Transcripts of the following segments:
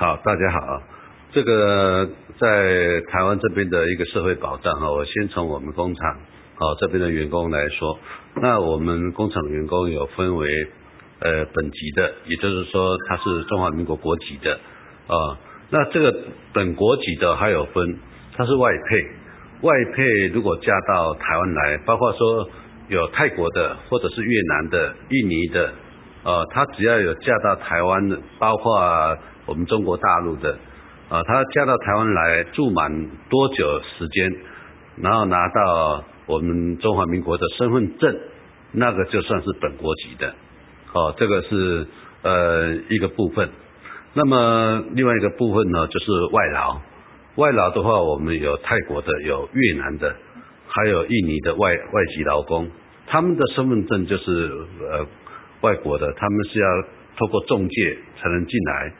好，大家好。这个在台湾这边的一个社会保障哈，我先从我们工厂好这边的员工来说。那我们工厂员工有分为呃本级的，也就是说他是中华民国国籍的啊。那这个本国籍的还有分，他是外配，外配如果嫁到台湾来，包括说有泰国的或者是越南的、印尼的，呃，他只要有嫁到台湾的，包括。我们中国大陆的，啊，他嫁到台湾来住满多久时间，然后拿到我们中华民国的身份证，那个就算是本国籍的，哦，这个是呃一个部分。那么另外一个部分呢，就是外劳，外劳的话，我们有泰国的，有越南的，还有印尼的外外籍劳工，他们的身份证就是呃外国的，他们是要透过中介才能进来。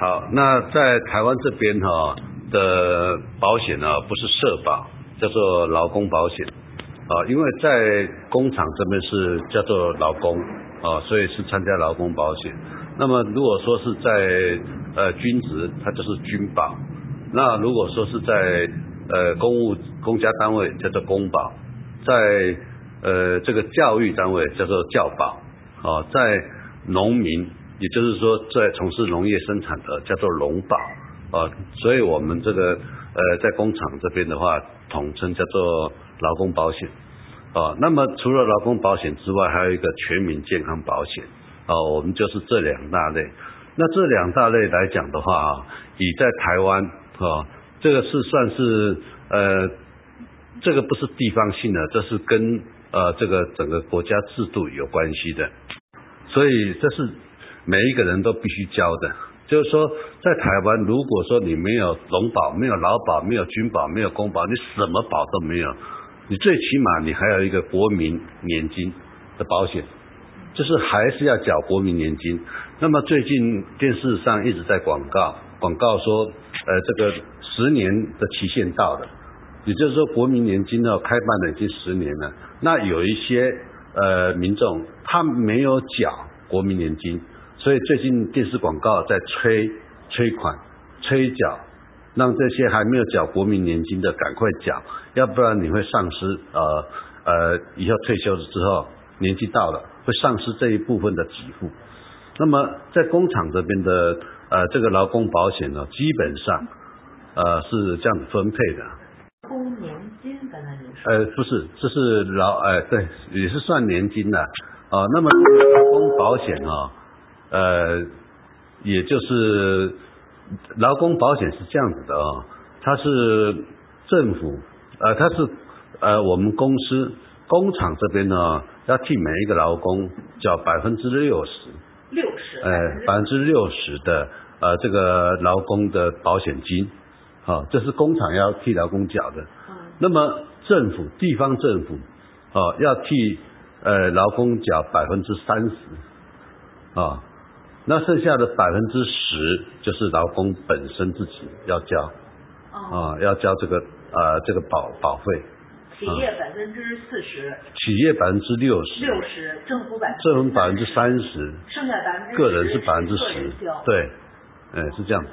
好，那在台湾这边哈的保险呢，不是社保，叫做劳工保险啊，因为在工厂这边是叫做劳工啊，所以是参加劳工保险。那么如果说是在呃军职，它就是军保；那如果说是在呃公务公家单位，叫做公保；在呃这个教育单位叫做教保啊，在农民。也就是说，在从事农业生产的叫做农保啊，所以我们这个呃在工厂这边的话，统称叫做劳工保险啊。那么除了劳工保险之外，还有一个全民健康保险啊，我们就是这两大类。那这两大类来讲的话啊，以在台湾啊，这个是算是呃，这个不是地方性的，这是跟呃这个整个国家制度有关系的，所以这是。每一个人都必须交的，就是说，在台湾，如果说你没有农保、没有劳保、没有军保、没有公保，你什么保都没有，你最起码你还有一个国民年金的保险，就是还是要缴国民年金。那么最近电视上一直在广告，广告说，呃，这个十年的期限到了，也就是说国民年金呢开办了已经十年了，那有一些呃民众他没有缴国民年金。所以最近电视广告在催催款、催缴，让这些还没有缴国民年金的赶快缴，要不然你会丧失呃呃以后退休了之后年纪到了会丧失这一部分的给付。那么在工厂这边的呃这个劳工保险呢，基本上呃是这样子分配的。工年金刚才你说？呃不是，这是劳呃对也是算年金的啊。那么劳工保险啊。呃，也就是劳工保险是这样子的啊，它是政府呃，它是呃我们公司工厂这边呢，要替每一个劳工缴百分之六十，六十，哎百分之六十的呃这个劳工的保险金，好，这是工厂要替劳工缴的。那么政府地方政府哦要替呃劳工缴百分之三十，啊。那剩下的百分之十就是劳工本身自己要交，啊，要交这个呃这个保保费。企业百分之四十。企业百分之六十。六十，政府百。政府百分之三十。剩下百分之个人是百分之十。对，哎，是这样子。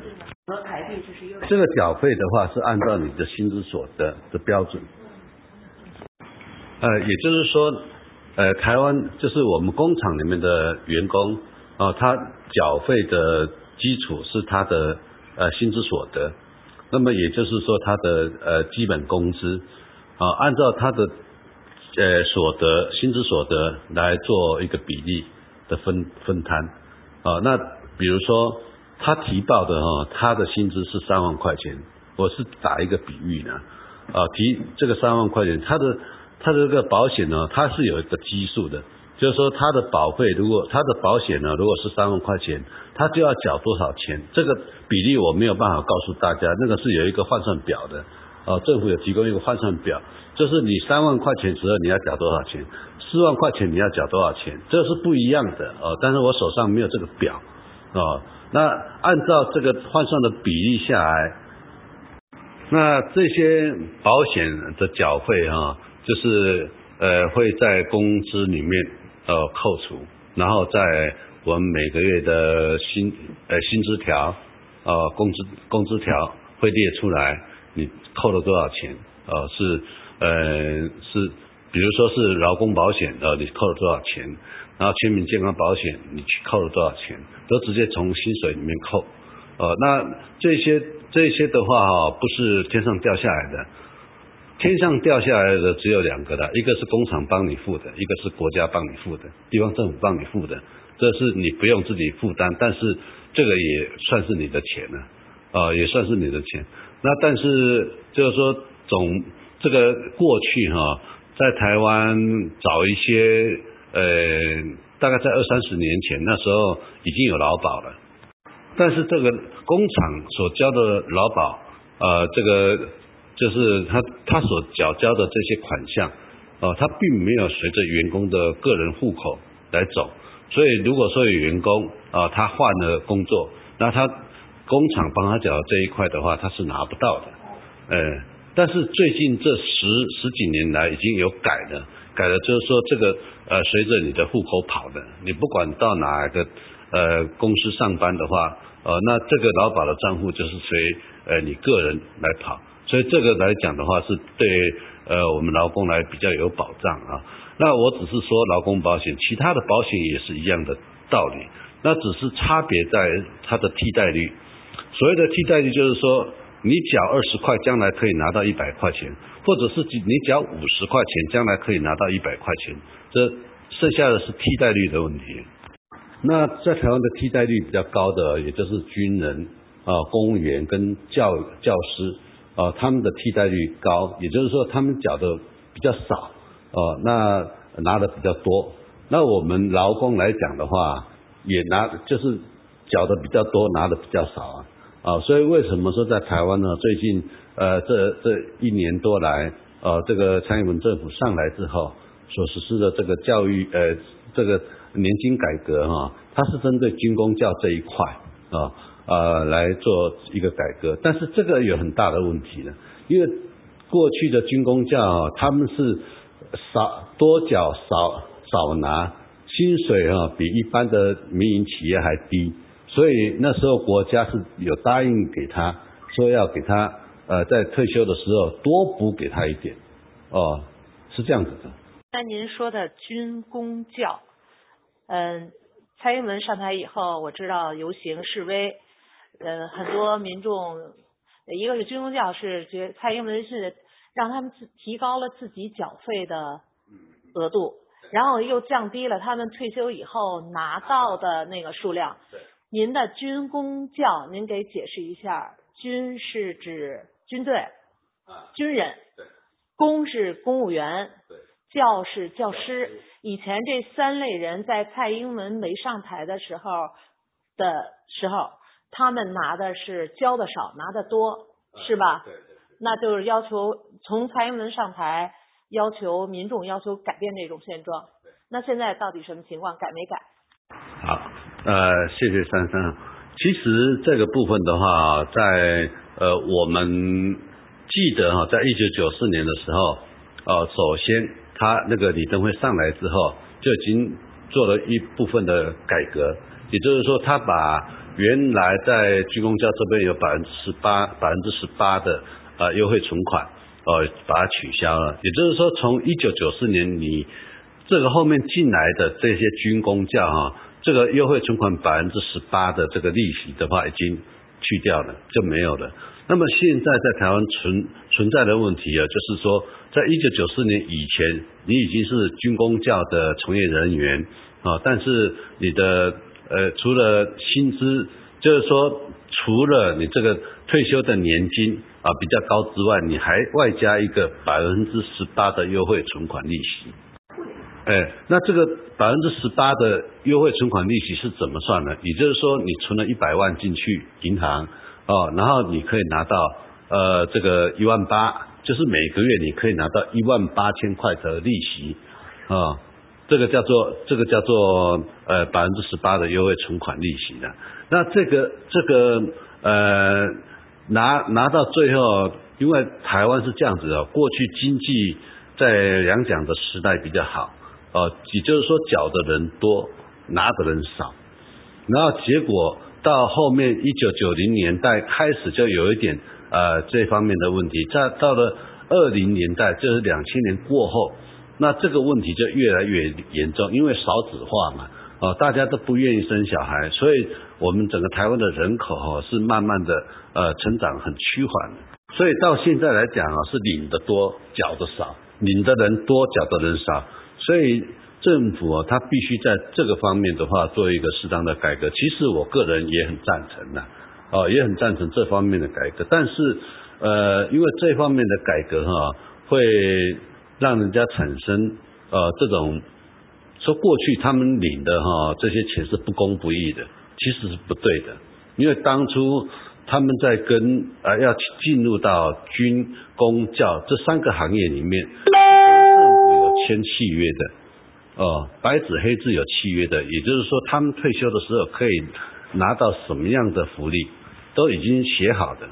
和台币就是又。这个缴费的话是按照你的薪资所得的标准。呃，也就是说，呃，台湾就是我们工厂里面的员工。啊，他缴费的基础是他的呃薪资所得，那么也就是说他的呃基本工资。啊，按照他的呃所得薪资所得来做一个比例的分分摊。啊，那比如说他提报的哈，他的薪资是三万块钱，我是打一个比喻呢。啊，提这个三万块钱，他的他的这个保险呢，它是有一个基数的。就是说，他的保费如果他的保险呢，如果是三万块钱，他就要缴多少钱？这个比例我没有办法告诉大家，那个是有一个换算表的，呃，政府有提供一个换算表，就是你三万块钱时候你要缴多少钱，四万块钱你要缴多少钱，这是不一样的，呃，但是我手上没有这个表，哦，那按照这个换算的比例下来，那这些保险的缴费啊，就是呃会在工资里面。呃，扣除，然后在我们每个月的薪呃薪资条呃工资工资条会列出来，你扣了多少钱，呃是呃是，比如说是劳工保险呃你扣了多少钱，然后全民健康保险你去扣了多少钱，都直接从薪水里面扣，呃那这些这些的话哈不是天上掉下来的。天上掉下来的只有两个的，一个是工厂帮你付的，一个是国家帮你付的，地方政府帮你付的，这是你不用自己负担，但是这个也算是你的钱呢，啊，也算是你的钱。那但是就是说总这个过去哈，在台湾找一些呃，大概在二三十年前那时候已经有劳保了，但是这个工厂所交的劳保，呃，这个。就是他他所缴交的这些款项，呃，他并没有随着员工的个人户口来走，所以如果说有员工啊，他换了工作，那他工厂帮他缴这一块的话，他是拿不到的，呃，但是最近这十十几年来已经有改了，改了就是说这个呃，随着你的户口跑的，你不管到哪个呃公司上班的话，呃，那这个劳保的账户就是随呃你个人来跑。所以这个来讲的话，是对呃我们劳工来比较有保障啊。那我只是说劳工保险，其他的保险也是一样的道理。那只是差别在它的替代率。所谓的替代率就是说，你缴二十块，将来可以拿到一百块钱，或者是你缴五十块钱，将来可以拿到一百块钱。这剩下的是替代率的问题。那在台湾的替代率比较高的，也就是军人啊、公务员跟教教师。呃，他们的替代率高，也就是说他们缴的比较少，呃，那拿的比较多。那我们劳工来讲的话，也拿就是缴的比较多，拿的比较少啊。啊，所以为什么说在台湾呢？最近呃这这一年多来，呃这个蔡英文政府上来之后所实施的这个教育呃这个年金改革哈，它是针对军工教这一块啊。呃来做一个改革，但是这个有很大的问题呢，因为过去的军工教他们是少多缴少少拿薪水啊，比一般的民营企业还低，所以那时候国家是有答应给他说要给他呃在退休的时候多补给他一点，哦，是这样子的。那您说的军工教，嗯，蔡英文上台以后，我知道游行示威。呃，很多民众，一个是军工教是觉蔡英文是让他们自提高了自己缴费的额度，然后又降低了他们退休以后拿到的那个数量。对您的军工教，您给解释一下，军是指军队，军人，公是公务员，对教是教师。以前这三类人在蔡英文没上台的时候的时候。他们拿的是交的少，拿的多，是吧？对对。那就是要求从蔡英文上台，要求民众要求改变这种现状。那现在到底什么情况？改没改？好，呃，谢谢珊珊。其实这个部分的话，在呃我们记得哈，在一九九四年的时候，呃，首先他那个李登辉上来之后，就已经做了一部分的改革，也就是说他把。原来在军工教这边有百分之十八、百分之十八的呃优惠存款，呃把它取消了。也就是说，从一九九四年你这个后面进来的这些军工教哈，这个优惠存款百分之十八的这个利息的话，已经去掉了，就没有了。那么现在在台湾存存在的问题啊，就是说，在一九九四年以前，你已经是军工教的从业人员啊，但是你的呃，除了薪资，就是说，除了你这个退休的年金啊比较高之外，你还外加一个百分之十八的优惠存款利息。哎，那这个百分之十八的优惠存款利息是怎么算呢？也就是说，你存了一百万进去银行，哦，然后你可以拿到呃这个一万八，就是每个月你可以拿到一万八千块的利息，啊。这个叫做这个叫做呃百分之十八的优惠存款利息的，那这个这个呃拿拿到最后，因为台湾是这样子的，过去经济在两蒋的时代比较好，呃，也就是说缴的人多，拿的人少，然后结果到后面一九九零年代开始就有一点呃这方面的问题，在到了二零年代，就是两千年过后，那这个问题就越来越严重，因为少子化嘛，哦，大家都不愿意生小孩，所以我们整个台湾的人口哈是慢慢的呃成长很趋缓，所以到现在来讲啊，是领的多，缴的少，领的人多，缴的人少，所以。政府啊，他必须在这个方面的话做一个适当的改革。其实我个人也很赞成的，哦，也很赞成这方面的改革。但是，呃，因为这方面的改革哈，会让人家产生呃这种说过去他们领的哈这些钱是不公不义的，其实是不对的。因为当初他们在跟呃要进入到军工教这三个行业里面，政府有签契约的。哦，白纸黑字有契约的，也就是说，他们退休的时候可以拿到什么样的福利，都已经写好的。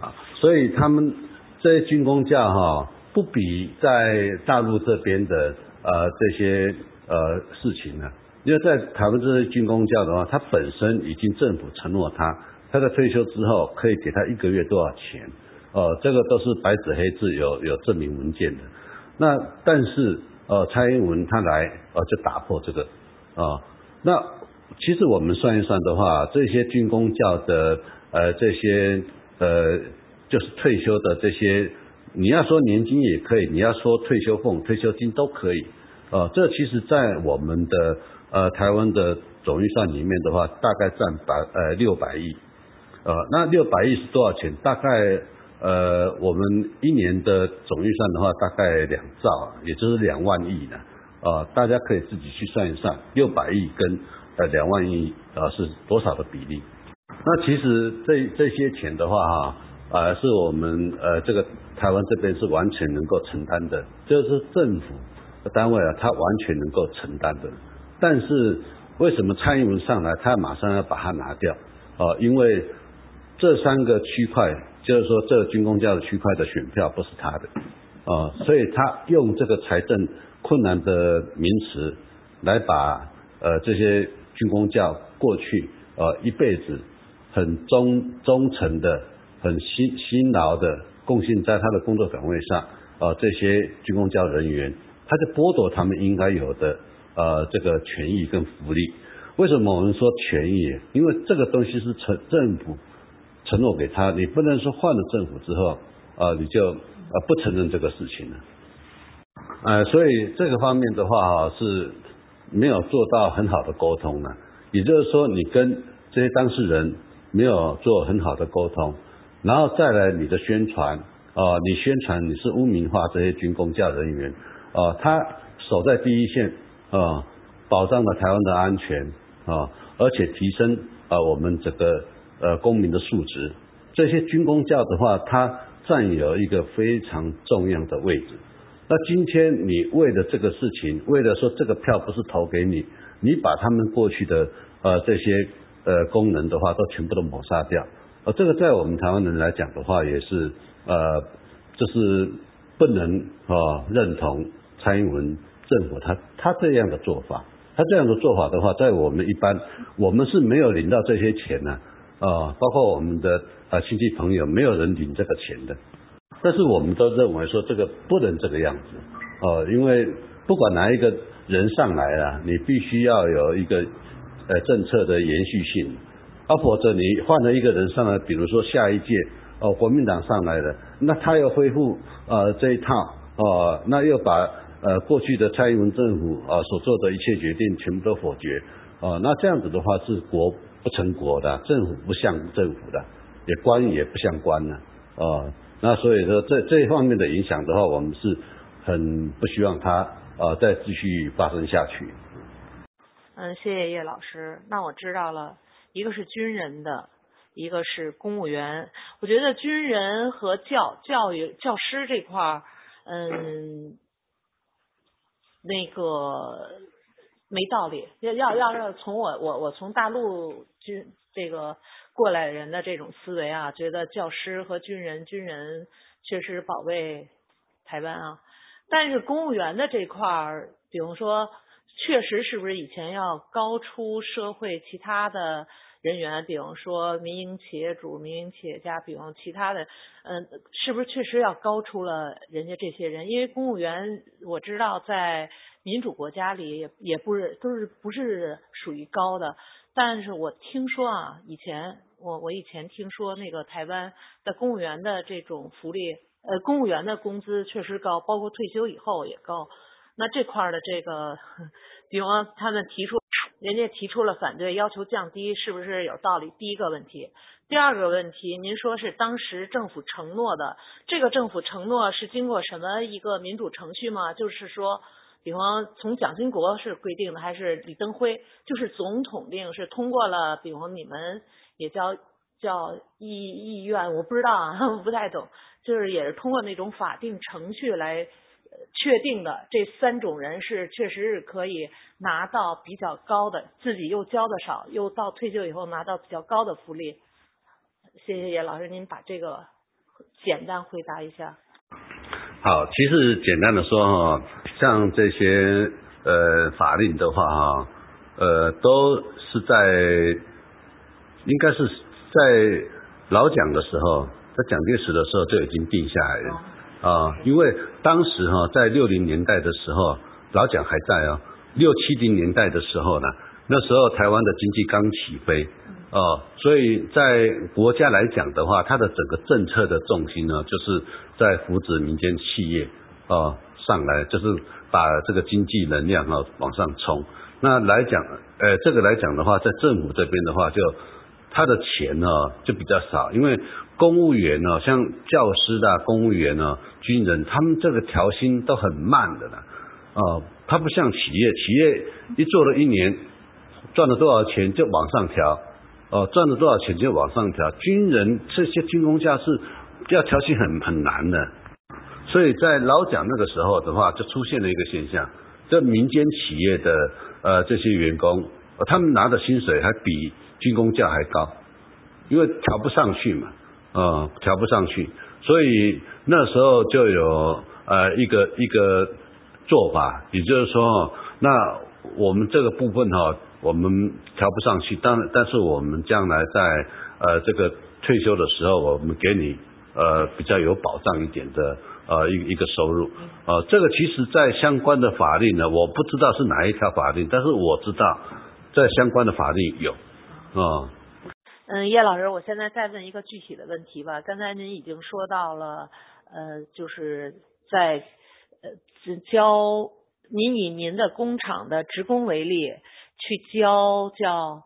啊，所以他们这些军工教哈，不比在大陆这边的呃这些呃事情呢，因为在台湾这些军工教的话，他本身已经政府承诺他，他在退休之后可以给他一个月多少钱，哦，这个都是白纸黑字有有证明文件的。那但是。呃，蔡英文他来，呃，就打破这个，啊，那其实我们算一算的话，这些军工教的，呃，这些呃，就是退休的这些，你要说年金也可以，你要说退休俸、退休金都可以，呃，这其实在我们的呃台湾的总预算里面的话，大概占百呃六百亿，呃，那六百亿是多少钱？大概。呃，我们一年的总预算的话，大概两兆，也就是两万亿呢。啊，大家可以自己去算一算，六百亿跟呃两万亿啊是多少的比例？那其实这这些钱的话哈，是我们呃这个台湾这边是完全能够承担的，就是政府单位啊，他完全能够承担的。但是为什么蔡英文上来，他马上要把它拿掉？啊，因为这三个区块。就是说，这个军工教的区块的选票不是他的，啊，所以他用这个财政困难的名词来把呃这些军工教过去呃一辈子很忠忠诚的、很辛辛劳的贡献在他的工作岗位上，啊这些军工教人员，他就剥夺他们应该有的呃这个权益跟福利。为什么我们说权益？因为这个东西是城政府。承诺给他，你不能说换了政府之后，啊，你就啊不承认这个事情了，呃，所以这个方面的话是没有做到很好的沟通呢。也就是说，你跟这些当事人没有做很好的沟通，然后再来你的宣传，啊，你宣传你是污名化这些军工教人员，啊，他守在第一线，啊，保障了台湾的安全，啊，而且提升啊我们整个。呃，公民的素质，这些军工教的话，它占有一个非常重要的位置。那今天你为了这个事情，为了说这个票不是投给你，你把他们过去的呃这些呃功能的话，都全部都抹杀掉。呃，这个在我们台湾人来讲的话，也是呃，就是不能啊认同蔡英文政府他他这样的做法。他这样的做法的话，在我们一般，我们是没有领到这些钱呢。啊，包括我们的啊亲戚朋友，没有人领这个钱的。但是我们都认为说这个不能这个样子，哦，因为不管哪一个人上来啊，你必须要有一个呃政策的延续性，啊，否则你换了一个人上来，比如说下一届哦国民党上来的，那他要恢复呃这一套哦，那又把呃过去的蔡英文政府啊所做的一切决定全部都否决，哦，那这样子的话是国。不成国的政府不像政府的，也官也不像官呢，哦，那所以说这这方面的影响的话，我们是很不希望它呃再继续发生下去。嗯，谢谢叶老师。那我知道了，一个是军人的，一个是公务员。我觉得军人和教教育教师这块儿，嗯，那个。没道理，要要要要从我我我从大陆军这个过来人的这种思维啊，觉得教师和军人军人确实保卫台湾啊，但是公务员的这块儿，比如说，确实是不是以前要高出社会其他的人员，比方说民营企业主、民营企业家，比方其他的，嗯，是不是确实要高出了人家这些人？因为公务员我知道在民主国家里也也不是都是不是属于高的，但是我听说啊，以前我我以前听说那个台湾的公务员的这种福利，呃，公务员的工资确实高，包括退休以后也高。那这块的这个，比方他们提出。人家提出了反对，要求降低，是不是有道理？第一个问题，第二个问题，您说是当时政府承诺的，这个政府承诺是经过什么一个民主程序吗？就是说，比方从蒋经国是规定的，还是李登辉？就是总统令是通过了，比方你们也叫叫议议院，我不知道啊，我不太懂，就是也是通过那种法定程序来。确定的这三种人是确实是可以拿到比较高的，自己又交的少，又到退休以后拿到比较高的福利。谢谢叶老师，您把这个简单回答一下。好，其实简单的说哈，像这些呃法令的话哈，呃都是在应该是在老蒋的时候，在蒋介石的时候就已经定下来了。啊，因为当时哈，在六零年代的时候，老蒋还在啊。六七零年代的时候呢，那时候台湾的经济刚起飞，哦，所以在国家来讲的话，它的整个政策的重心呢，就是在扶持民间企业啊上来，就是把这个经济能量啊往上冲。那来讲，呃，这个来讲的话，在政府这边的话，就他的钱呢就比较少，因为。公务员呢，像教师的公务员呢，军人，他们这个调薪都很慢的呢，哦，他不像企业，企业一做了一年，赚了多少钱就往上调，哦，赚了多少钱就往上调。军人这些军工价是要调薪很很难的，所以在老蒋那个时候的话，就出现了一个现象，这民间企业的呃这些员工，他们拿的薪水还比军工价还高，因为调不上去嘛。啊，调不上去，所以那时候就有呃一个一个做法，也就是说，那我们这个部分哈，我们调不上去，但但是我们将来在呃这个退休的时候，我们给你呃比较有保障一点的呃一一个收入，呃这个其实在相关的法律呢，我不知道是哪一条法律，但是我知道在相关的法律有。啊。嗯，叶老师，我现在再问一个具体的问题吧。刚才您已经说到了，呃，就是在呃交您以您的工厂的职工为例，去交叫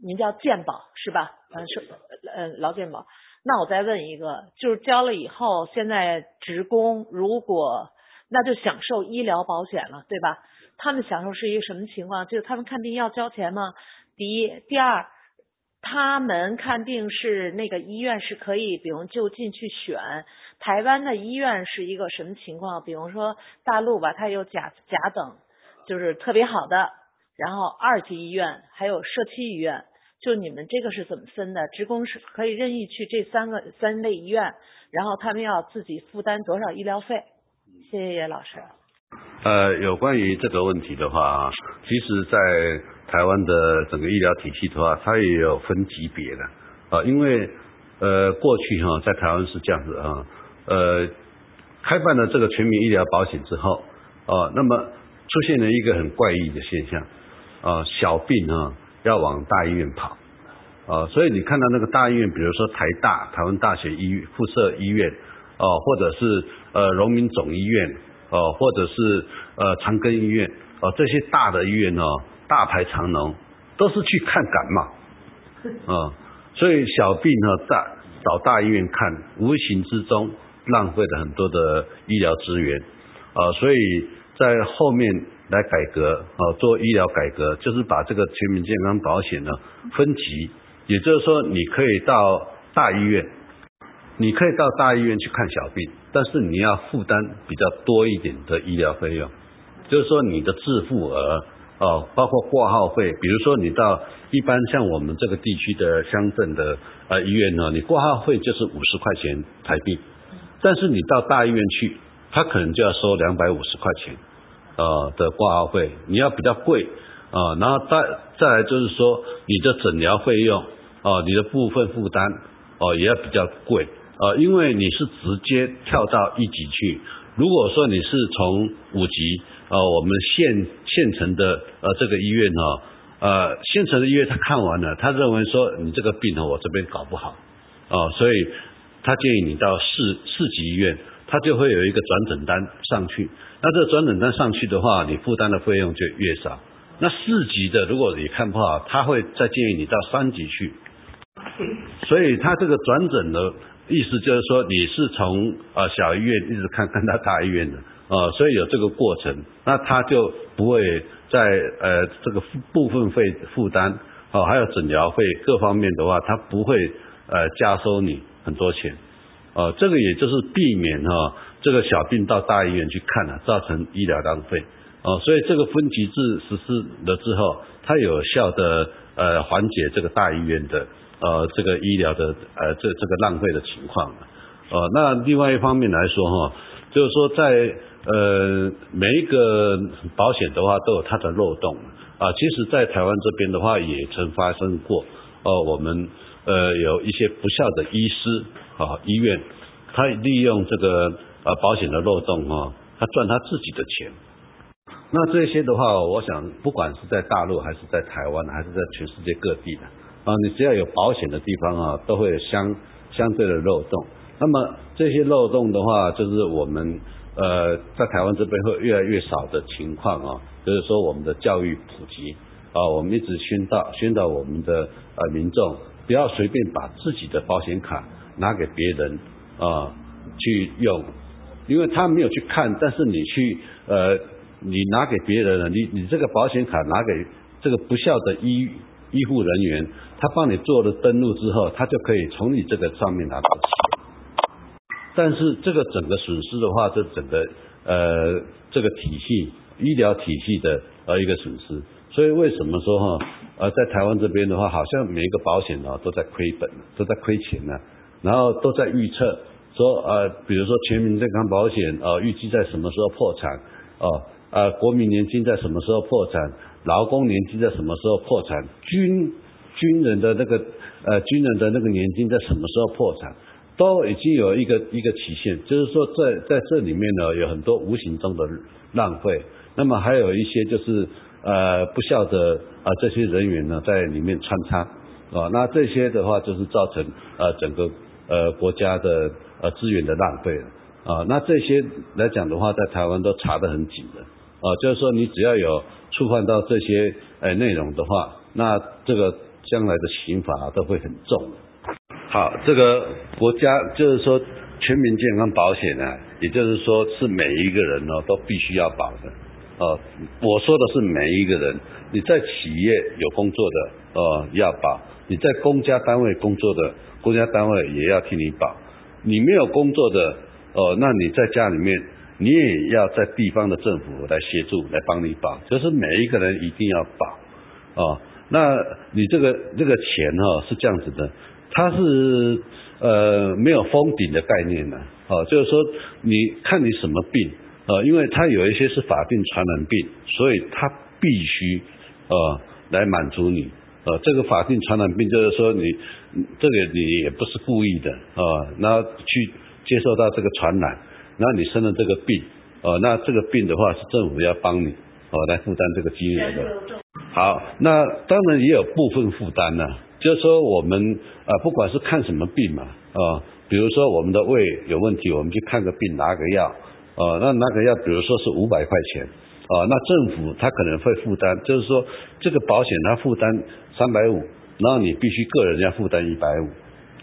您叫健保是吧？嗯，是呃劳健保。那我再问一个，就是交了以后，现在职工如果那就享受医疗保险了，对吧？他们享受是一个什么情况？就是他们看病要交钱吗？第一，第二。他们看病是那个医院是可以，比如就近去选。台湾的医院是一个什么情况？比如说大陆吧，它有甲甲等，就是特别好的，然后二级医院还有社区医院。就你们这个是怎么分的？职工是可以任意去这三个三类医院，然后他们要自己负担多少医疗费？谢谢叶老师。呃，有关于这个问题的话，其实，在台湾的整个医疗体系的话，它也有分级别的啊，因为呃过去哈在台湾是这样子啊，呃开办了这个全民医疗保险之后啊，那么出现了一个很怪异的现象啊，小病啊要往大医院跑啊，所以你看到那个大医院，比如说台大台湾大学医附设医院哦，或者是呃荣民总医院哦，或者是呃长庚医院哦，这些大的医院哦。大排长龙，都是去看感冒，啊，所以小病呢，大找大医院看，无形之中浪费了很多的医疗资源，啊，所以在后面来改革，啊，做医疗改革，就是把这个全民健康保险呢分级，也就是说，你可以到大医院，你可以到大医院去看小病，但是你要负担比较多一点的医疗费用，就是说你的自付额。哦，包括挂号费，比如说你到一般像我们这个地区的乡镇的呃医院呢，你挂号费就是五十块钱台币，但是你到大医院去，他可能就要收两百五十块钱呃的挂号费，你要比较贵啊，然后再再来就是说你的诊疗费用哦，你的部分负担哦也要比较贵啊，因为你是直接跳到一级去，如果说你是从五级啊我们县县城的呃这个医院哈呃县城的医院他看完了，他认为说你这个病呢我这边搞不好哦，所以他建议你到市市级医院，他就会有一个转诊单上去，那这个转诊单上去的话，你负担的费用就越少。那四级的，如果你看不好，他会再建议你到三级去。所以他这个转诊的意思就是说，你是从呃小医院一直看看到大医院的，呃，所以有这个过程，那他就不会在呃这个部分费负担，哦，还有诊疗费各方面的话，他不会呃加收你很多钱，呃，这个也就是避免哈这个小病到大医院去看了，造成医疗浪费。哦，所以这个分级制实施了之后，它有效的呃缓解这个大医院的呃这个医疗的呃这这个浪费的情况。呃，那另外一方面来说哈，就是说在呃每一个保险的话都有它的漏洞啊。其实，在台湾这边的话也曾发生过，哦，我们呃有一些不孝的医师啊医院，他利用这个呃保险的漏洞哈，他赚他自己的钱。那这些的话，我想不管是在大陆还是在台湾，还是在全世界各地的啊，你只要有保险的地方啊，都会有相相对的漏洞。那么这些漏洞的话，就是我们呃在台湾这边会越来越少的情况啊，就是说我们的教育普及啊，我们一直宣导宣导我们的呃民众不要随便把自己的保险卡拿给别人啊去用，因为他没有去看，但是你去呃。你拿给别人了，你你这个保险卡拿给这个不孝的医医护人员，他帮你做了登录之后，他就可以从你这个上面拿到钱。但是这个整个损失的话，这整个呃这个体系医疗体系的呃一个损失。所以为什么说哈呃在台湾这边的话，好像每一个保险呢都在亏本，都在亏钱呢，然后都在预测说呃比如说全民健康保险呃预计在什么时候破产哦。呃，国民年金在什么时候破产？劳工年金在什么时候破产？军军人的那个呃军人的那个年金在什么时候破产？都已经有一个一个期限，就是说在在这里面呢，有很多无形中的浪费。那么还有一些就是呃不孝的啊这些人员呢在里面穿插啊，那这些的话就是造成呃整个呃国家的呃资源的浪费了啊。那这些来讲的话，在台湾都查得很紧的。啊，就是说你只要有触犯到这些呃内容的话，那这个将来的刑罚都会很重。好，这个国家就是说全民健康保险呢，也就是说是每一个人呢都必须要保的。哦，我说的是每一个人，你在企业有工作的哦要保，你在公家单位工作的公家单位也要替你保。你没有工作的哦，那你在家里面。你也要在地方的政府来协助，来帮你保，就是每一个人一定要保，哦，那你这个这个钱哈是这样子的，它是呃没有封顶的概念的，哦，就是说你看你什么病，呃，因为它有一些是法定传染病，所以它必须呃来满足你，呃，这个法定传染病就是说你这个你也不是故意的，啊，那去接受到这个传染。那你生了这个病，呃，那这个病的话是政府要帮你，哦，来负担这个金额的。好，那当然也有部分负担呢，就是说我们啊，不管是看什么病嘛，啊，比如说我们的胃有问题，我们去看个病拿个药，呃，那拿个药，比如说是五百块钱，呃，那政府他可能会负担，就是说这个保险他负担三百五，然后你必须个人要负担一百五，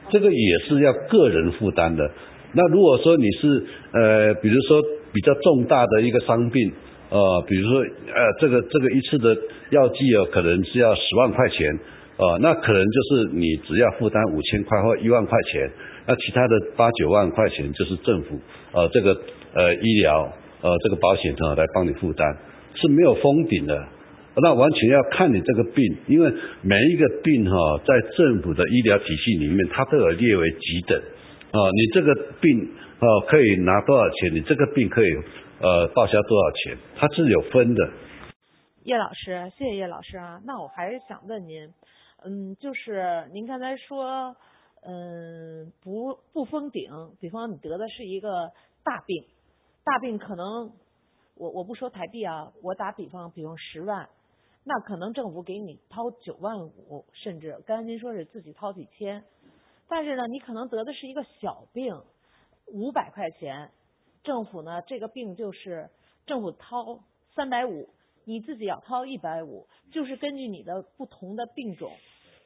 这个也是要个人负担的。那如果说你是呃，比如说比较重大的一个伤病，呃，比如说呃，这个这个一次的药剂哦，可能是要十万块钱，呃，那可能就是你只要负担五千块或一万块钱，那其他的八九万块钱就是政府呃这个呃医疗呃这个保险呢来帮你负担，是没有封顶的，那完全要看你这个病，因为每一个病哈在政府的医疗体系里面，它都有列为急诊。哦，你这个病哦可以拿多少钱？你这个病可以呃报销多少钱？它是有分的。叶老师，谢谢叶老师啊。那我还是想问您，嗯，就是您刚才说，嗯，不不封顶，比方你得的是一个大病，大病可能我我不说台币啊，我打比方，比方十万，那可能政府给你掏九万五，甚至刚才您说是自己掏几千，但是呢，你可能得的是一个小病，五百块钱，政府呢这个病就是政府掏三百五。你自己要掏一百五，就是根据你的不同的病种，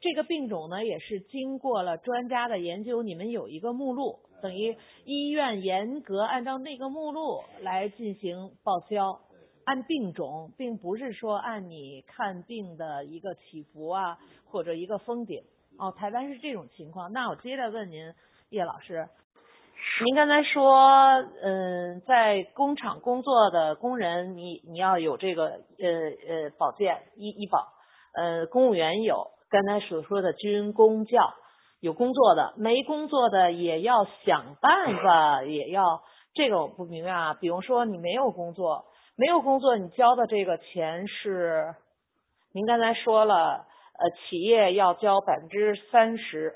这个病种呢也是经过了专家的研究，你们有一个目录，等于医院严格按照那个目录来进行报销，按病种，并不是说按你看病的一个起伏啊或者一个封顶。哦，台湾是这种情况。那我接着问您，叶老师。您刚才说，嗯，在工厂工作的工人，你你要有这个呃呃保健医医保，呃，公务员有，刚才所说的军工教有工作的，没工作的也要想办法，也要这个我不明白啊。比如说你没有工作，没有工作，你交的这个钱是，您刚才说了，呃，企业要交百分之三十。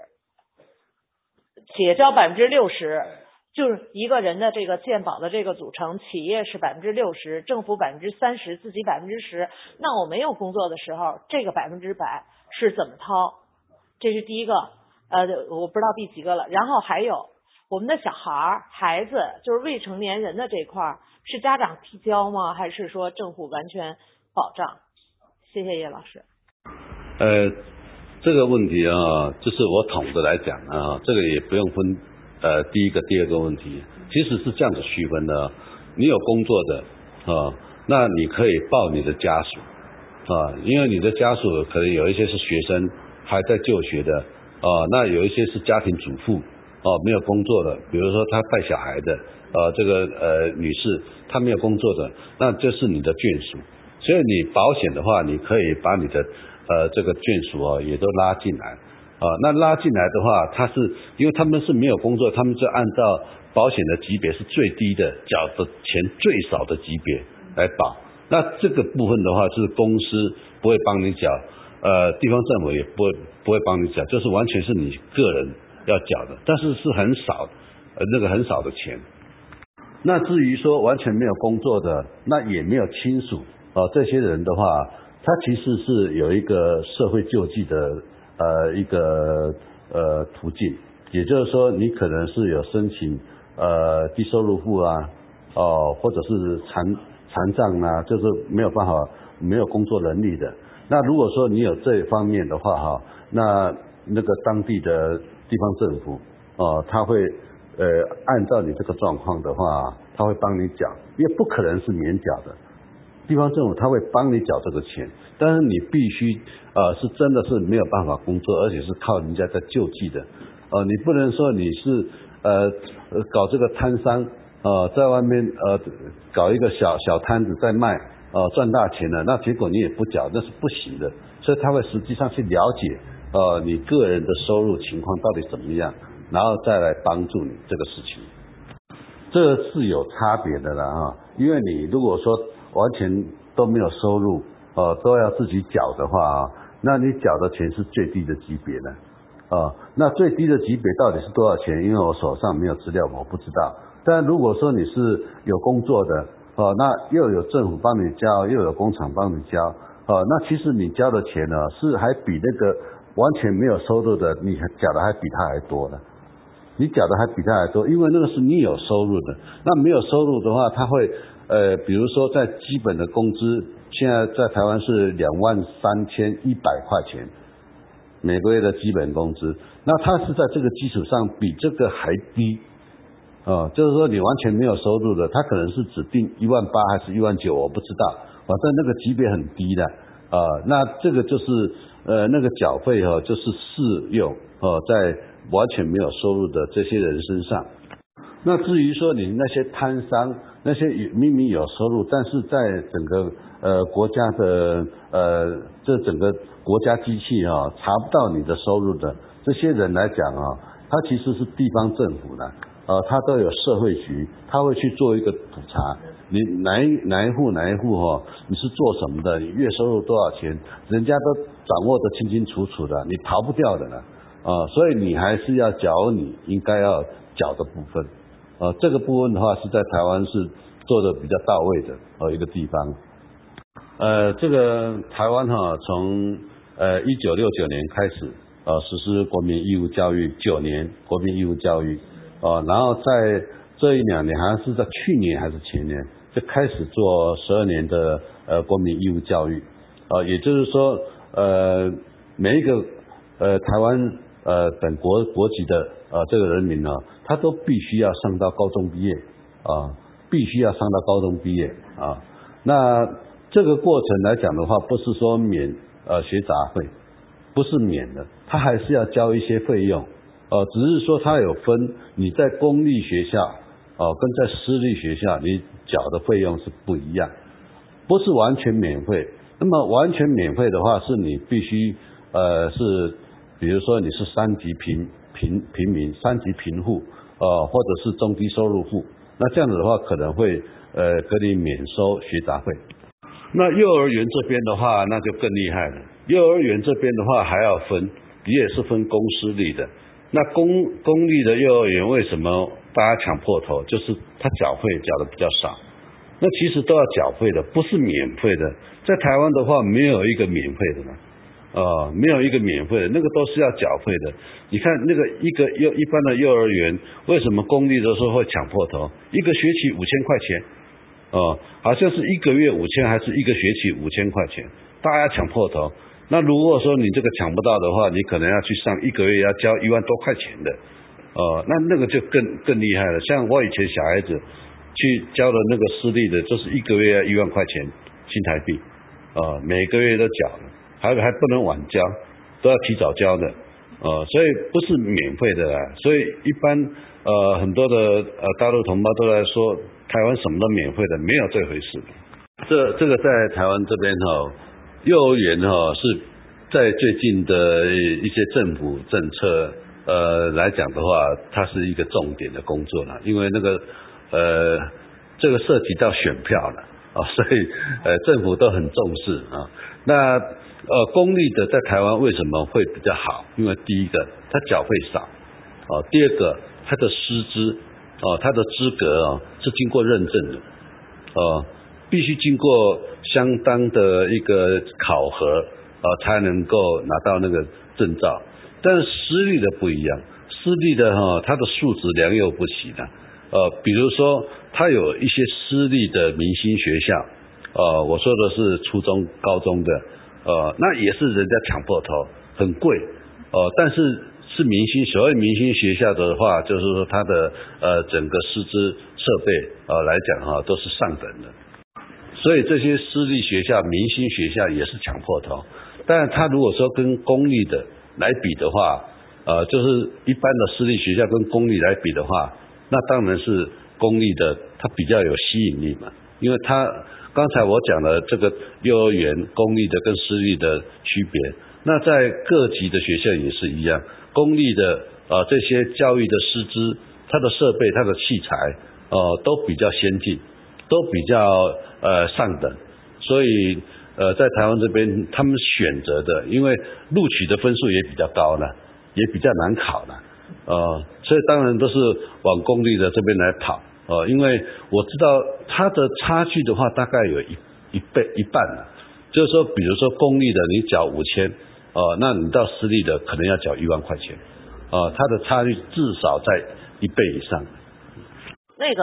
企业交百分之六十，就是一个人的这个健保的这个组成，企业是百分之六十，政府百分之三十，自己百分之十。那我没有工作的时候，这个百分之百是怎么掏？这是第一个，呃，我不知道第几个了。然后还有我们的小孩儿、孩子，就是未成年人的这块，是家长提交吗？还是说政府完全保障？谢谢叶老师。呃。这个问题啊，就是我统的来讲啊，这个也不用分呃第一个、第二个问题，其实是这样子区分的。你有工作的啊，那你可以报你的家属啊，因为你的家属可能有一些是学生还在就学的啊，那有一些是家庭主妇哦，没有工作的，比如说他带小孩的呃这个呃女士她没有工作的，那就是你的眷属。所以你保险的话，你可以把你的。呃，这个眷属啊，也都拉进来啊。那拉进来的话，他是因为他们是没有工作，他们就按照保险的级别是最低的，缴的钱最少的级别来保。那这个部分的话，是公司不会帮你缴，呃，地方政府也不会不会帮你缴，就是完全是你个人要缴的，但是是很少，呃，那个很少的钱。那至于说完全没有工作的，那也没有亲属啊，这些人的话。他其实是有一个社会救济的呃一个呃途径，也就是说你可能是有申请呃低收入户啊，哦或者是残残障啊，就是没有办法没有工作能力的。那如果说你有这一方面的话哈，那那个当地的地方政府哦他会呃按照你这个状况的话，他会帮你缴，也不可能是免缴的。地方政府他会帮你缴这个钱，但是你必须呃是真的是没有办法工作，而且是靠人家在救济的，呃你不能说你是呃搞这个摊商呃在外面呃搞一个小小摊子在卖呃赚大钱了，那结果你也不缴那是不行的，所以他会实际上去了解呃你个人的收入情况到底怎么样，然后再来帮助你这个事情，这是有差别的了哈，因为你如果说。完全都没有收入，呃，都要自己缴的话啊，那你缴的钱是最低的级别呢，啊，那最低的级别到底是多少钱？因为我手上没有资料，我不知道。但如果说你是有工作的，哦，那又有政府帮你交，又有工厂帮你交，哦，那其实你交的钱呢，是还比那个完全没有收入的，你缴的还比他还多呢。你缴的还比他还多，因为那个是你有收入的，那没有收入的话，他会。呃，比如说在基本的工资，现在在台湾是两万三千一百块钱每个月的基本工资，那他是在这个基础上比这个还低，哦，就是说你完全没有收入的，他可能是指定一万八还是一万九，我不知道，反正那个级别很低的，啊，那这个就是呃那个缴费哈，就是适用哦在完全没有收入的这些人身上。那至于说你那些摊商，那些明明有收入，但是在整个呃国家的呃这整个国家机器啊查不到你的收入的这些人来讲啊，他其实是地方政府的呃，它都有社会局，他会去做一个普查，你哪一哪一户哪一户哈，你是做什么的，你月收入多少钱，人家都掌握得清清楚楚的，你逃不掉的了，啊，所以你还是要缴你应该要缴的部分，呃，这个部分的话是在台湾是做的比较到位的呃一个地方，呃，这个台湾哈从呃一九六九年开始呃实施国民义务教育九年国民义务教育。哦，然后在这一两年，好像是在去年还是前年，就开始做十二年的呃国民义务教育，呃，也就是说，呃，每一个呃台湾呃本国国籍的呃这个人民呢，他都必须要上到高中毕业啊，必须要上到高中毕业啊。那这个过程来讲的话，不是说免呃学杂费，不是免的，他还是要交一些费用。呃，只是说它有分，你在公立学校，哦，跟在私立学校，你缴的费用是不一样，不是完全免费。那么完全免费的话，是你必须，呃，是，比如说你是三级贫贫平民，三级贫户，呃，或者是中低收入户，那这样子的话，可能会，呃，给你免收学杂费。那幼儿园这边的话，那就更厉害了。幼儿园这边的话还要分，你也是分公私立的。那公公立的幼儿园为什么大家抢破头？就是他缴费缴的比较少。那其实都要缴费的，不是免费的。在台湾的话，没有一个免费的嘛，呃，没有一个免费的，那个都是要缴费的。你看那个一个幼一般的幼儿园，为什么公立的时候会抢破头？一个学期五千块钱，哦，好像是一个月五千，还是一个学期五千块钱？大家抢破头。那如果说你这个抢不到的话，你可能要去上一个月要交一万多块钱的，呃，那那个就更更厉害了。像我以前小孩子去交的那个私立的，就是一个月要一万块钱新台币，呃，每个月都缴，还还不能晚交，都要提早交的，呃，所以不是免费的啦。所以一般呃很多的呃大陆同胞都在说，台湾什么都免费的，没有这回事。这这个在台湾这边哈。幼儿园哈是在最近的一些政府政策呃来讲的话，它是一个重点的工作了，因为那个呃这个涉及到选票了啊，所以呃政府都很重视啊。那呃公立的在台湾为什么会比较好？因为第一个它缴费少啊，第二个它的师资哦它的资格啊是经过认证的啊。必须经过相当的一个考核，呃，才能够拿到那个证照。但是私立的不一样，私立的哈，它的素质良莠不齐的。呃，比如说，它有一些私立的明星学校，呃，我说的是初中、高中的，呃，那也是人家抢破头，很贵，呃，但是是明星，所谓明星学校的话，就是说它的呃整个师资设备呃来讲哈，都是上等的。所以这些私立学校、明星学校也是抢破头，但他如果说跟公立的来比的话，呃，就是一般的私立学校跟公立来比的话，那当然是公立的它比较有吸引力嘛，因为它刚才我讲的这个幼儿园公立的跟私立的区别，那在各级的学校也是一样，公立的呃这些教育的师资、它的设备、它的器材呃都比较先进。都比较呃上等，所以呃在台湾这边他们选择的，因为录取的分数也比较高了，也比较难考了，呃，所以当然都是往公立的这边来跑，呃，因为我知道它的差距的话大概有一一倍一半了，就是说比如说公立的你缴五千，呃，那你到私立的可能要缴一万块钱，呃，它的差距至少在一倍以上。那个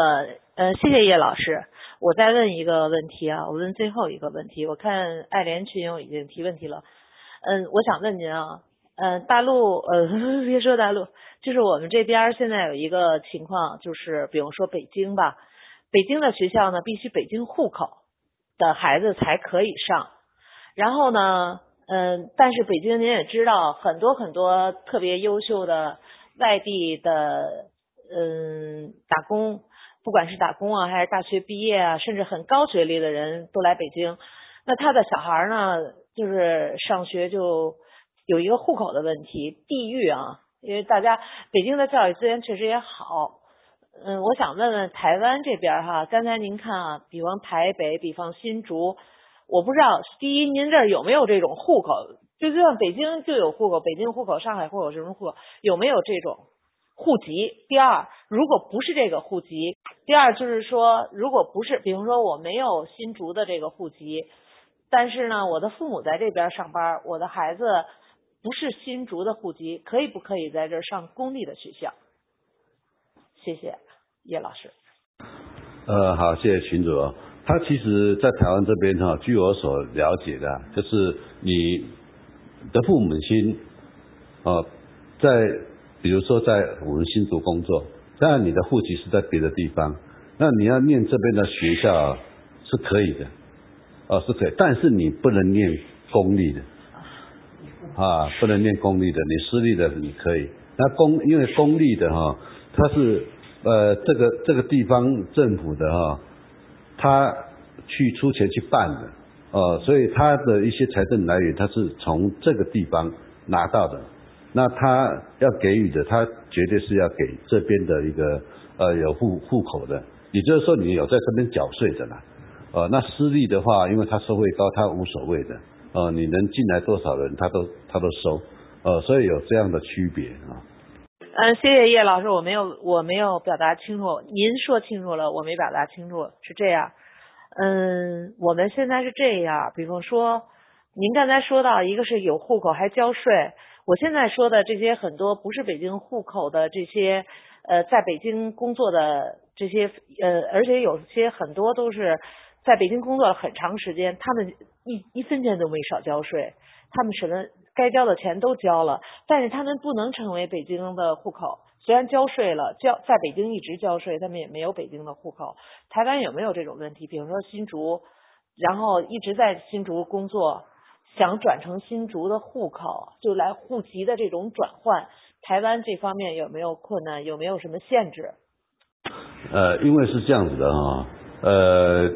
呃，谢谢叶老师。我再问一个问题啊，我问最后一个问题。我看爱莲群友已经提问题了，嗯，我想问您啊，嗯，大陆呃，别说大陆，就是我们这边现在有一个情况，就是比如说北京吧，北京的学校呢，必须北京户口的孩子才可以上，然后呢，嗯，但是北京您也知道，很多很多特别优秀的外地的嗯打工。不管是打工啊，还是大学毕业啊，甚至很高学历的人都来北京。那他的小孩呢，就是上学就有一个户口的问题，地域啊，因为大家北京的教育资源确实也好，嗯，我想问问台湾这边哈，刚才您看啊，比方台北，比方新竹，我不知道，第一，您这儿有没有这种户口？就就像北京就有户口，北京户口、上海户口什么户口，有没有这种户籍？第二，如果不是这个户籍，第二就是说，如果不是，比方说我没有新竹的这个户籍，但是呢，我的父母在这边上班，我的孩子不是新竹的户籍，可以不可以在这上公立的学校？谢谢叶老师。呃，好，谢谢群主。他其实，在台湾这边哈，据我所了解的，就是你的父母亲啊，在比如说在我们新竹工作，当然你的户籍是在别的地方，那你要念这边的学校是可以的，哦是可以，但是你不能念公立的，啊，不能念公立的，你私立的你可以。那公因为公立的哈。他是呃这个这个地方政府的哈，他去出钱去办的，哦，所以他的一些财政来源他是从这个地方拿到的，那他要给予的，他绝对是要给这边的一个呃有户户口的，也就是说你有在这边缴税的啦，呃，那私立的话，因为他收费高，他无所谓的，呃，你能进来多少人，他都他都收，呃，所以有这样的区别啊。嗯，谢谢叶老师，我没有我没有表达清楚，您说清楚了，我没表达清楚，是这样。嗯，我们现在是这样，比方说，您刚才说到一个是有户口还交税，我现在说的这些很多不是北京户口的这些呃，在北京工作的这些呃，而且有些很多都是在北京工作了很长时间，他们一一分钱都没少交税，他们什么？该交的钱都交了，但是他们不能成为北京的户口。虽然交税了，交在北京一直交税，他们也没有北京的户口。台湾有没有这种问题？比如说新竹，然后一直在新竹工作，想转成新竹的户口，就来户籍的这种转换，台湾这方面有没有困难？有没有什么限制？呃，因为是这样子的哈，呃，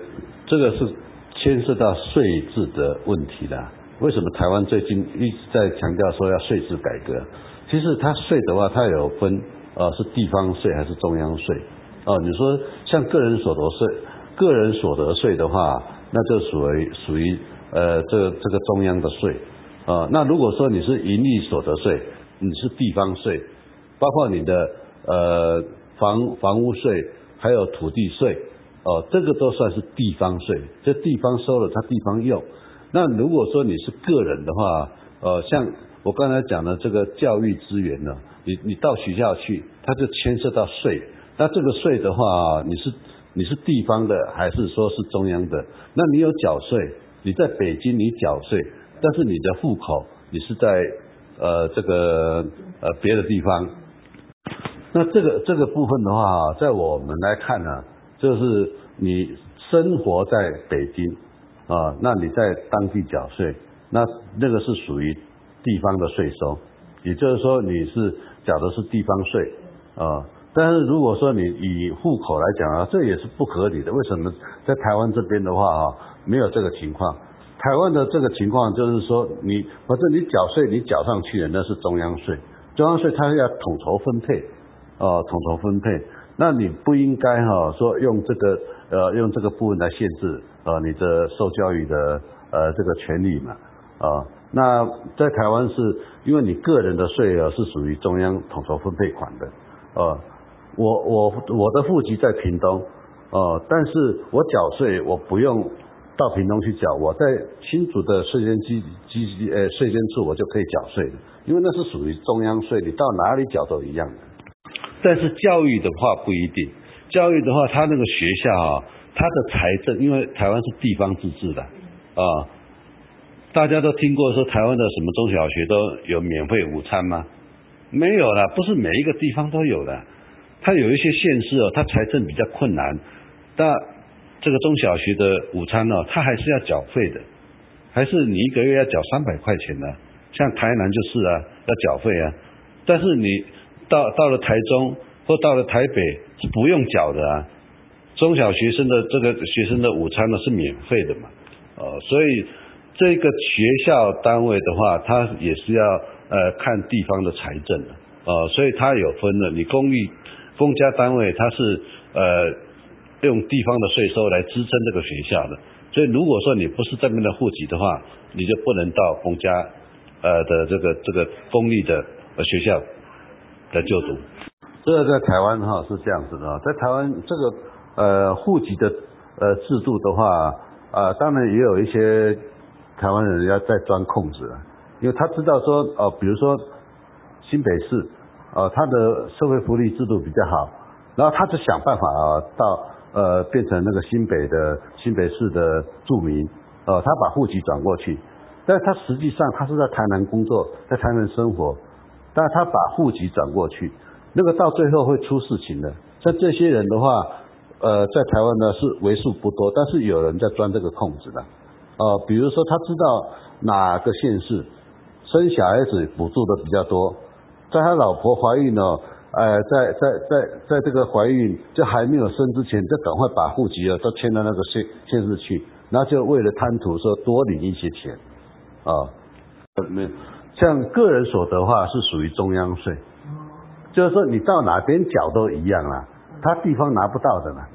这个是牵涉到税制的问题的。为什么台湾最近一直在强调说要税制改革？其实它税的话，它有分呃是地方税还是中央税哦。你说像个人所得税，个人所得税的话，那就属于属于呃这个这个中央的税啊。那如果说你是盈利所得税，你是地方税，包括你的呃房房屋税还有土地税哦，这个都算是地方税，这地方收了，它地方用。那如果说你是个人的话，呃，像我刚才讲的这个教育资源呢，你你到学校去，它就牵涉到税。那这个税的话，你是你是地方的还是说是中央的？那你有缴税，你在北京你缴税，但是你的户口你是在呃这个呃别的地方。那这个这个部分的话，在我们来看呢，就是你生活在北京。啊，那你在当地缴税，那那个是属于地方的税收，也就是说你是缴的是地方税啊。但是如果说你以户口来讲啊，这也是不合理的。为什么在台湾这边的话啊，没有这个情况？台湾的这个情况就是说，你反正你缴税你缴上去的那是中央税，中央税它要统筹分配，啊，统筹分配，那你不应该哈说用这个呃用这个部分来限制。呃，你的受教育的呃这个权利嘛，啊，那在台湾是因为你个人的税额是属于中央统筹分配款的，呃，我我我的户籍在屏东，呃，但是我缴税我不用到屏东去缴，我在新竹的税捐机机呃税捐处我就可以缴税的，因为那是属于中央税，你到哪里缴都一样。但是教育的话不一定，教育的话，他那个学校啊。他的财政，因为台湾是地方自治的啊，大家都听过说台湾的什么中小学都有免费午餐吗？没有了，不是每一个地方都有的。他有一些县市哦，他财政比较困难，但这个中小学的午餐呢，他还是要缴费的，还是你一个月要缴三百块钱的。像台南就是啊，要缴费啊。但是你到到了台中或到了台北是不用缴的啊。中小学生的这个学生的午餐呢是免费的嘛，呃，所以这个学校单位的话，它也是要呃看地方的财政的，呃，所以它有分的，你公立公家单位它是呃用地方的税收来支撑这个学校的，所以如果说你不是这边的户籍的话，你就不能到公家呃的这个这个公立的学校的就读。这个在台湾哈是这样子的，在台湾这个呃户籍的呃制度的话啊，当然也有一些台湾人要在钻空子，因为他知道说哦，比如说新北市呃他的社会福利制度比较好，然后他就想办法啊到呃变成那个新北的新北市的住民，呃他把户籍转过去，但是他实际上他是在台南工作，在台南生活，但他把户籍转过去。那个到最后会出事情的，像这些人的话，呃，在台湾呢是为数不多，但是有人在钻这个空子的，呃，比如说他知道哪个县市生小孩子补助的比较多，在他老婆怀孕呢，呃，在在在在这个怀孕就还没有生之前，就赶快把户籍啊都迁到那个县县市去，然后就为了贪图说多领一些钱，啊，没有，像个人所得话是属于中央税。就是说你到哪边缴都一样啦，他地方拿不到的嘛，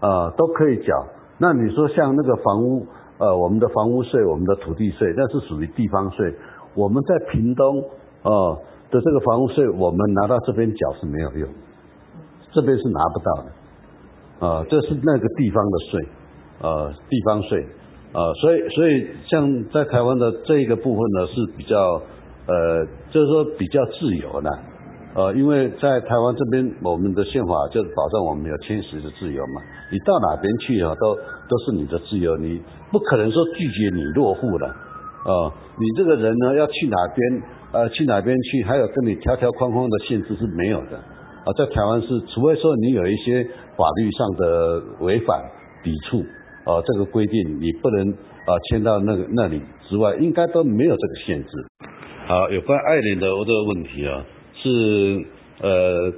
呃都可以缴。那你说像那个房屋，呃我们的房屋税、我们的土地税，那是属于地方税。我们在屏东，呃的这个房屋税，我们拿到这边缴是没有用，这边是拿不到的，啊这是那个地方的税，呃地方税，呃所以所以像在台湾的这一个部分呢是比较，呃就是说比较自由的。呃，因为在台湾这边，我们的宪法就是保障我们有迁徙的自由嘛。你到哪边去啊，都都是你的自由，你不可能说拒绝你落户的。呃，你这个人呢，要去哪边，呃，去哪边去，还有跟你条条框框的限制是没有的。啊，在台湾是，除非说你有一些法律上的违反、抵触，呃，这个规定你不能啊迁到那个那里之外，应该都没有这个限制。好，有关爱莲的这个问题啊。是呃，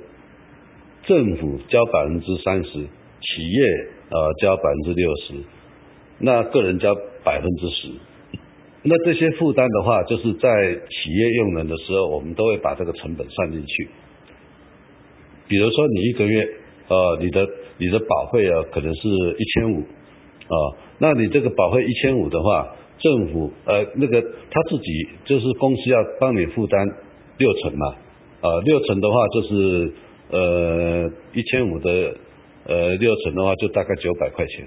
政府交百分之三十，企业呃交百分之六十，那个人交百分之十。那这些负担的话，就是在企业用人的时候，我们都会把这个成本算进去。比如说你一个月呃，你的你的保费啊，可能是一千五啊，那你这个保费一千五的话，政府呃那个他自己就是公司要帮你负担六成嘛。呃，六成的话就是呃一千五的呃六成的话就大概九百块钱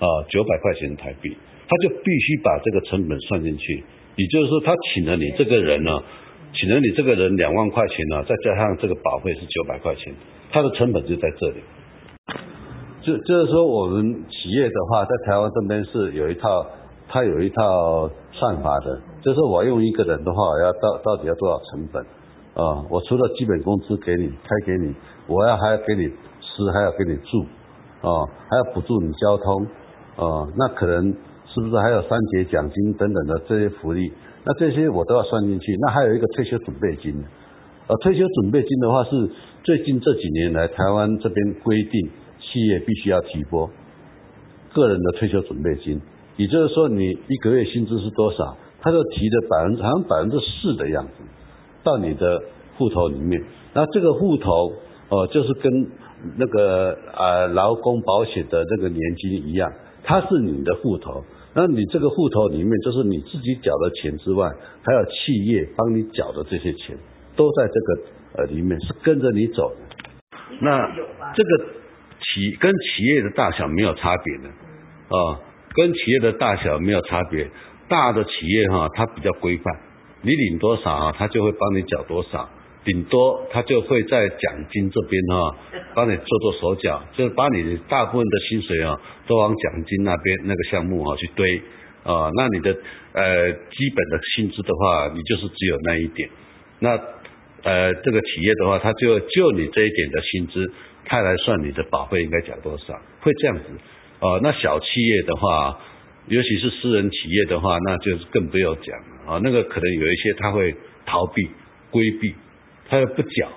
啊九百块钱台币，他就必须把这个成本算进去，也就是说他请了你这个人呢，请了你这个人两万块钱呢，再加上这个保费是九百块钱，他的成本就在这里。就就是说我们企业的话，在台湾这边是有一套，他有一套算法的，就是我用一个人的话，要到到底要多少成本？啊，我除了基本工资给你开给你，我要还要给你吃，还要给你住，啊，还要补助你交通，啊，那可能是不是还有三节奖金等等的这些福利？那这些我都要算进去。那还有一个退休准备金，呃，退休准备金的话是最近这几年来台湾这边规定企业必须要提拨个人的退休准备金，也就是说你一个月薪资是多少，他就提的百分好像百分之四的样子。到你的户头里面，那这个户头哦，就是跟那个啊劳工保险的这个年金一样，它是你的户头。那你这个户头里面，就是你自己缴的钱之外，还有企业帮你缴的这些钱，都在这个呃里面是跟着你走。那这个企跟企业的大小没有差别的啊，跟企业的大小没有差别。大的企业哈，它比较规范。你领多少啊，它就会帮你缴多少，顶多他就会在奖金这边哈，帮你做做手脚，就是把你大部分的薪水啊，都往奖金那边那个项目哦去堆啊，那你的呃基本的薪资的话，你就是只有那一点，那呃这个企业的话，他就就你这一点的薪资，他来算你的保费应该缴多少，会这样子啊，那小企业的话。尤其是私人企业的话，那就是更不要讲了啊。那个可能有一些他会逃避、规避，他又不缴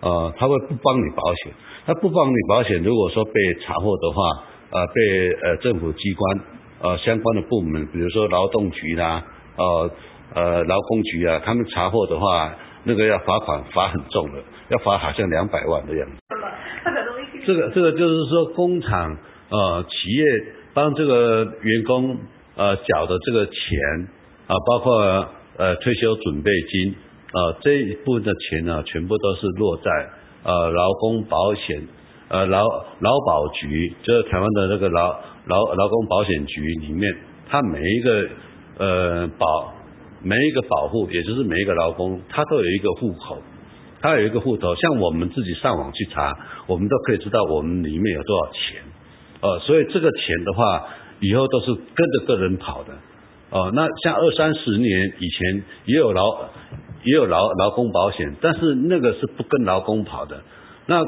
啊，他会不帮你保险。他不帮你保险，如果说被查获的话，啊，被呃政府机关呃相关的部门，比如说劳动局啦，呃呃劳工局啊，他们查获的话，那个要罚款罚很重的，要罚好像两百万的样子。这个这个就是说工厂呃企业帮这个员工呃缴的这个钱啊，包括呃退休准备金呃这一部分的钱呢，全部都是落在呃劳工保险呃劳劳保局，就是台湾的那个劳劳劳工保险局里面，它每一个呃保每一个保护，也就是每一个劳工，他都有一个户口。他有一个户头，像我们自己上网去查，我们都可以知道我们里面有多少钱，呃，所以这个钱的话，以后都是跟着个人跑的，哦，那像二三十年以前也有劳也有劳劳工保险，但是那个是不跟劳工跑的。那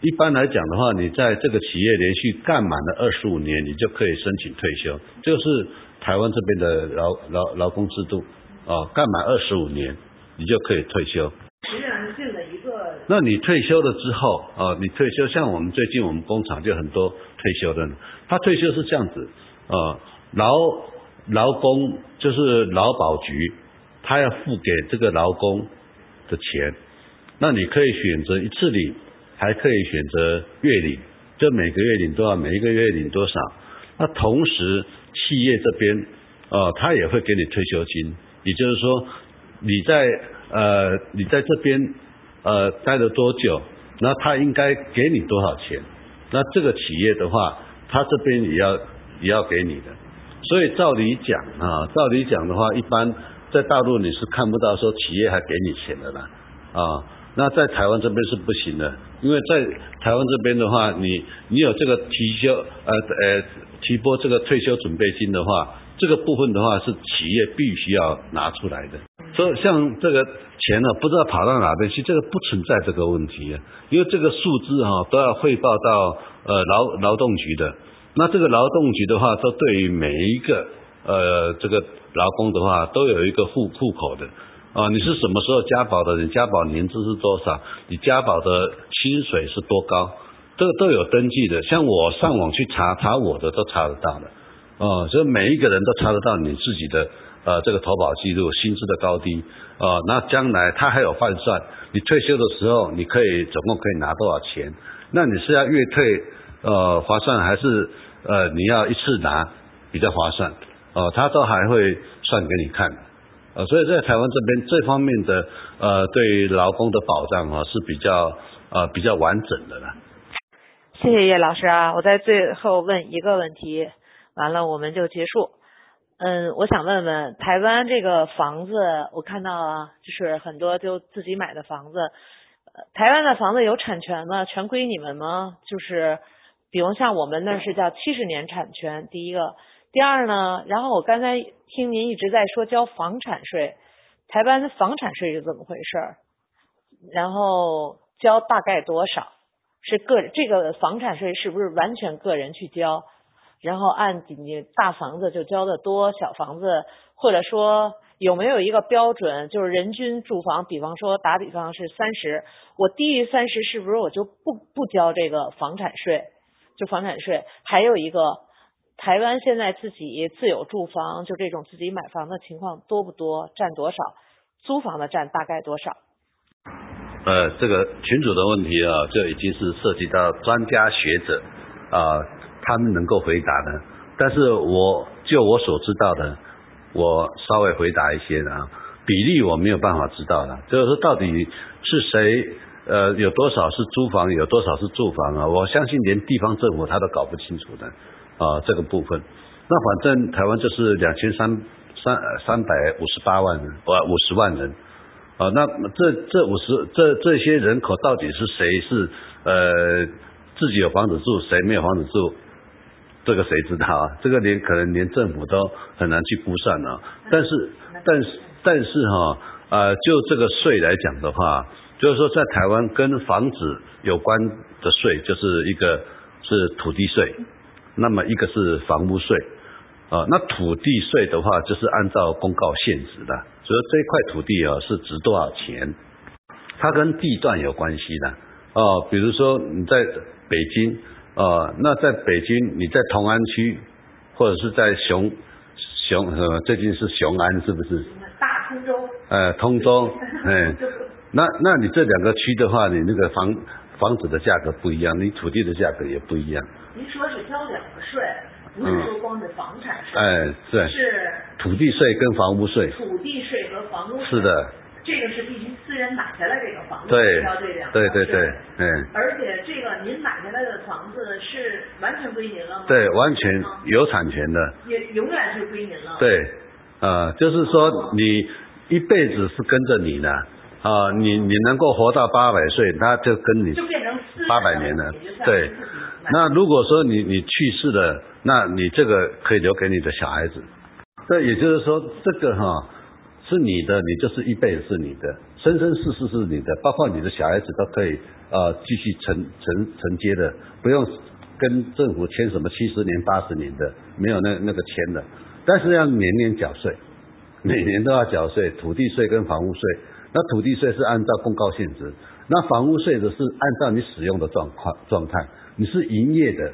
一般来讲的话，你在这个企业连续干满了二十五年，你就可以申请退休，这个是台湾这边的劳劳劳工制度，哦，干满二十五年，你就可以退休。那你退休了之后，啊，你退休，像我们最近我们工厂就很多退休的，他退休是这样子，呃，劳劳工就是劳保局，他要付给这个劳工的钱，那你可以选择一次领，还可以选择月领，就每个月领多少，每一个月领多少。那同时企业这边，呃，他也会给你退休金，也就是说你在。呃，你在这边呃待了多久？那他应该给你多少钱？那这个企业的话，他这边也要也要给你的。所以照理讲啊，照理讲的话，一般在大陆你是看不到说企业还给你钱的啦啊。那在台湾这边是不行的，因为在台湾这边的话，你你有这个提休呃呃提拨这个退休准备金的话，这个部分的话是企业必须要拿出来的。说像这个钱呢，不知道跑到哪边去，这个不存在这个问题，啊因为这个数字哈都要汇报到呃劳劳动局的。那这个劳动局的话，都对于每一个呃这个劳工的话，都有一个户户口的啊。你是什么时候加保的？你加保年资是多少？你加保的薪水是多高？这个都有登记的。像我上网去查查我的，都查得到的。哦，所以每一个人都查得到你自己的。呃，这个投保记录、薪资的高低，啊，那将来他还有换算，你退休的时候，你可以总共可以拿多少钱？那你是要月退呃划算，还是呃你要一次拿比较划算？哦，他都还会算给你看，呃，所以在台湾这边这方面的呃对劳工的保障啊是比较呃比较完整的了。谢谢叶老师啊，我在最后问一个问题，完了我们就结束。嗯，我想问问台湾这个房子，我看到啊，就是很多就自己买的房子，台湾的房子有产权吗？全归你们吗？就是，比如像我们那是叫七十年产权，第一个，第二呢，然后我刚才听您一直在说交房产税，台湾的房产税是怎么回事？然后交大概多少？是个这个房产税是不是完全个人去交？然后按你大房子就交的多，小房子或者说有没有一个标准，就是人均住房，比方说打比方是三十，我低于三十是不是我就不不交这个房产税？就房产税。还有一个，台湾现在自己自有住房，就这种自己买房的情况多不多？占多少？租房的占大概多少？呃，这个群主的问题啊，这已经是涉及到专家学者啊。他们能够回答的，但是我就我所知道的，我稍微回答一些啊，比例我没有办法知道的，就是说到底是谁呃有多少是租房，有多少是住房啊？我相信连地方政府他都搞不清楚的啊这个部分。那反正台湾就是两千三三三百五十八万人，呃五十万人啊，那这这五十这这些人口到底是谁是呃自己有房子住，谁没有房子住？这个谁知道啊？这个连可能连政府都很难去估算啊。但是，但是，但是哈，呃，就这个税来讲的话，就是说在台湾跟房子有关的税，就是一个是土地税，那么一个是房屋税啊。那土地税的话，就是按照公告限制的，所以这块土地啊是值多少钱，它跟地段有关系的哦。比如说你在北京。呃，那在北京，你在同安区，或者是在雄雄呃，最近是雄安是不是？大通州。呃，通州，哎，那那你这两个区的话，你那个房房子的价格不一样，你土地的价格也不一样。您说是交两个税，不是说光是房产税，哎，对，是土地税跟房屋税。土地税和房屋税。是的。这个是必须私人买下来这个房子对交这两个对对对，嗯。而且这个您买下来的房子是完全归您了吗？对，完全有产权的。也永远是归您了。对，呃，就是说你一辈子是跟着你的，啊，你你能够活到八百岁，那就跟你就变成八百年了。对，那如果说你你去世了，那你这个可以留给你的小孩子。这也就是说，这个哈。是你的，你就是一辈子是你的，生生世世是你的，包括你的小孩子都可以呃继续承承承接的，不用跟政府签什么七十年八十年的，没有那那个签的，但是要年年缴税，每年都要缴税，土地税跟房屋税，那土地税是按照公告性质，那房屋税的是按照你使用的状况状态，你是营业的，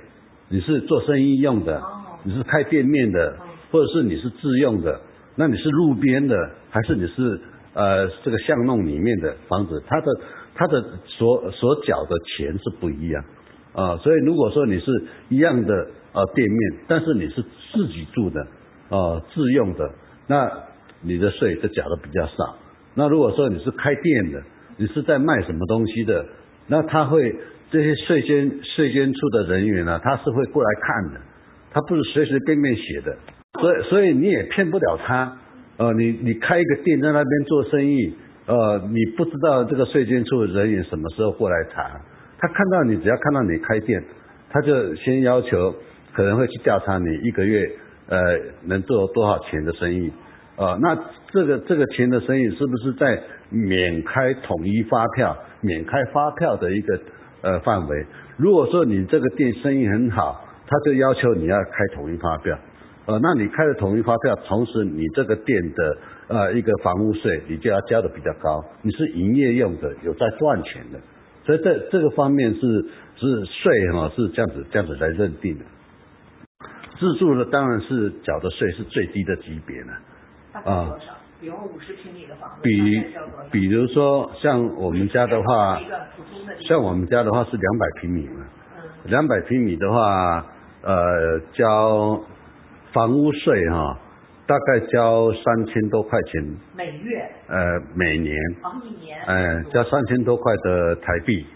你是做生意用的，你是开店面的，或者是你是自用的。那你是路边的，还是你是呃这个巷弄里面的房子？它的它的所所缴的钱是不一样啊，所以如果说你是一样的呃店面，但是你是自己住的啊自用的，那你的税就缴的比较少。那如果说你是开店的，你是在卖什么东西的，那他会这些税监税监处的人员呢，他是会过来看的，他不是随随便便写的。所以，所以你也骗不了他，呃，你你开一个店在那边做生意，呃，你不知道这个税监处人员什么时候过来查，他看到你，只要看到你开店，他就先要求，可能会去调查你一个月，呃，能做多少钱的生意，呃，那这个这个钱的生意是不是在免开统一发票、免开发票的一个呃范围？如果说你这个店生意很好，他就要求你要开统一发票。呃，那你开了统一发票，同时你这个店的呃一个房屋税，你就要交的比较高。你是营业用的，有在赚钱的，所以这这个方面是是税哈是这样子这样子来认定的。自住的当然是缴的税是最低的级别了。啊，比如五十平米的房子，比比如说像我们家的话，像我们家的话是两百平米嘛，两百平米的话，呃交。房屋税哈，大概交三千多块钱。每月。呃，每年。哦，一年。哎，交三千多块的台币。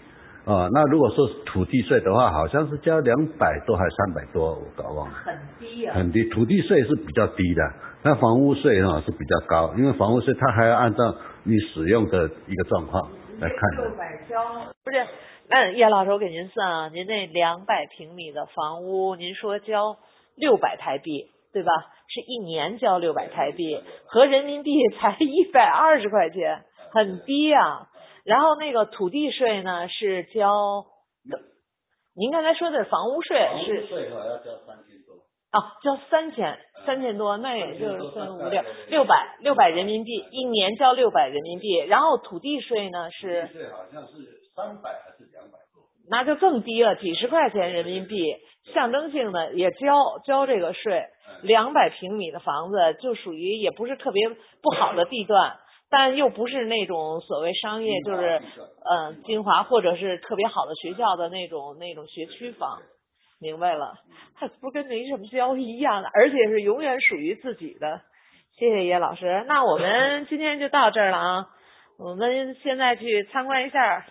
啊，那如果说土地税的话，好像是交两百多还是三百多，我搞忘了。很低啊。很低，土地税是比较低的，那房屋税哈是比较高，因为房屋税它还要按照你使用的一个状况来看。六百交，不是？那，叶老师，我给您算啊，您那两百平米的房屋，您说交。六百台币，对吧？是一年交六百台币，合人民币才一百二十块钱，很低啊。然后那个土地税呢是交，您刚才说的房屋税是，税。啊，交三千，三千多，那也就是三五六六百六百人民币，一年交六百人民币。然后土地税呢是土地，税好像是三百还是两百多？那就更低了，几十块钱人民币。象征性的也交交这个税，两百平米的房子就属于也不是特别不好的地段，但又不是那种所谓商业，就是嗯精华或者是特别好的学校的那种那种学区房，明白了？它不跟没什么交一样的，而且是永远属于自己的。谢谢叶老师，那我们今天就到这儿了啊，我们现在去参观一下。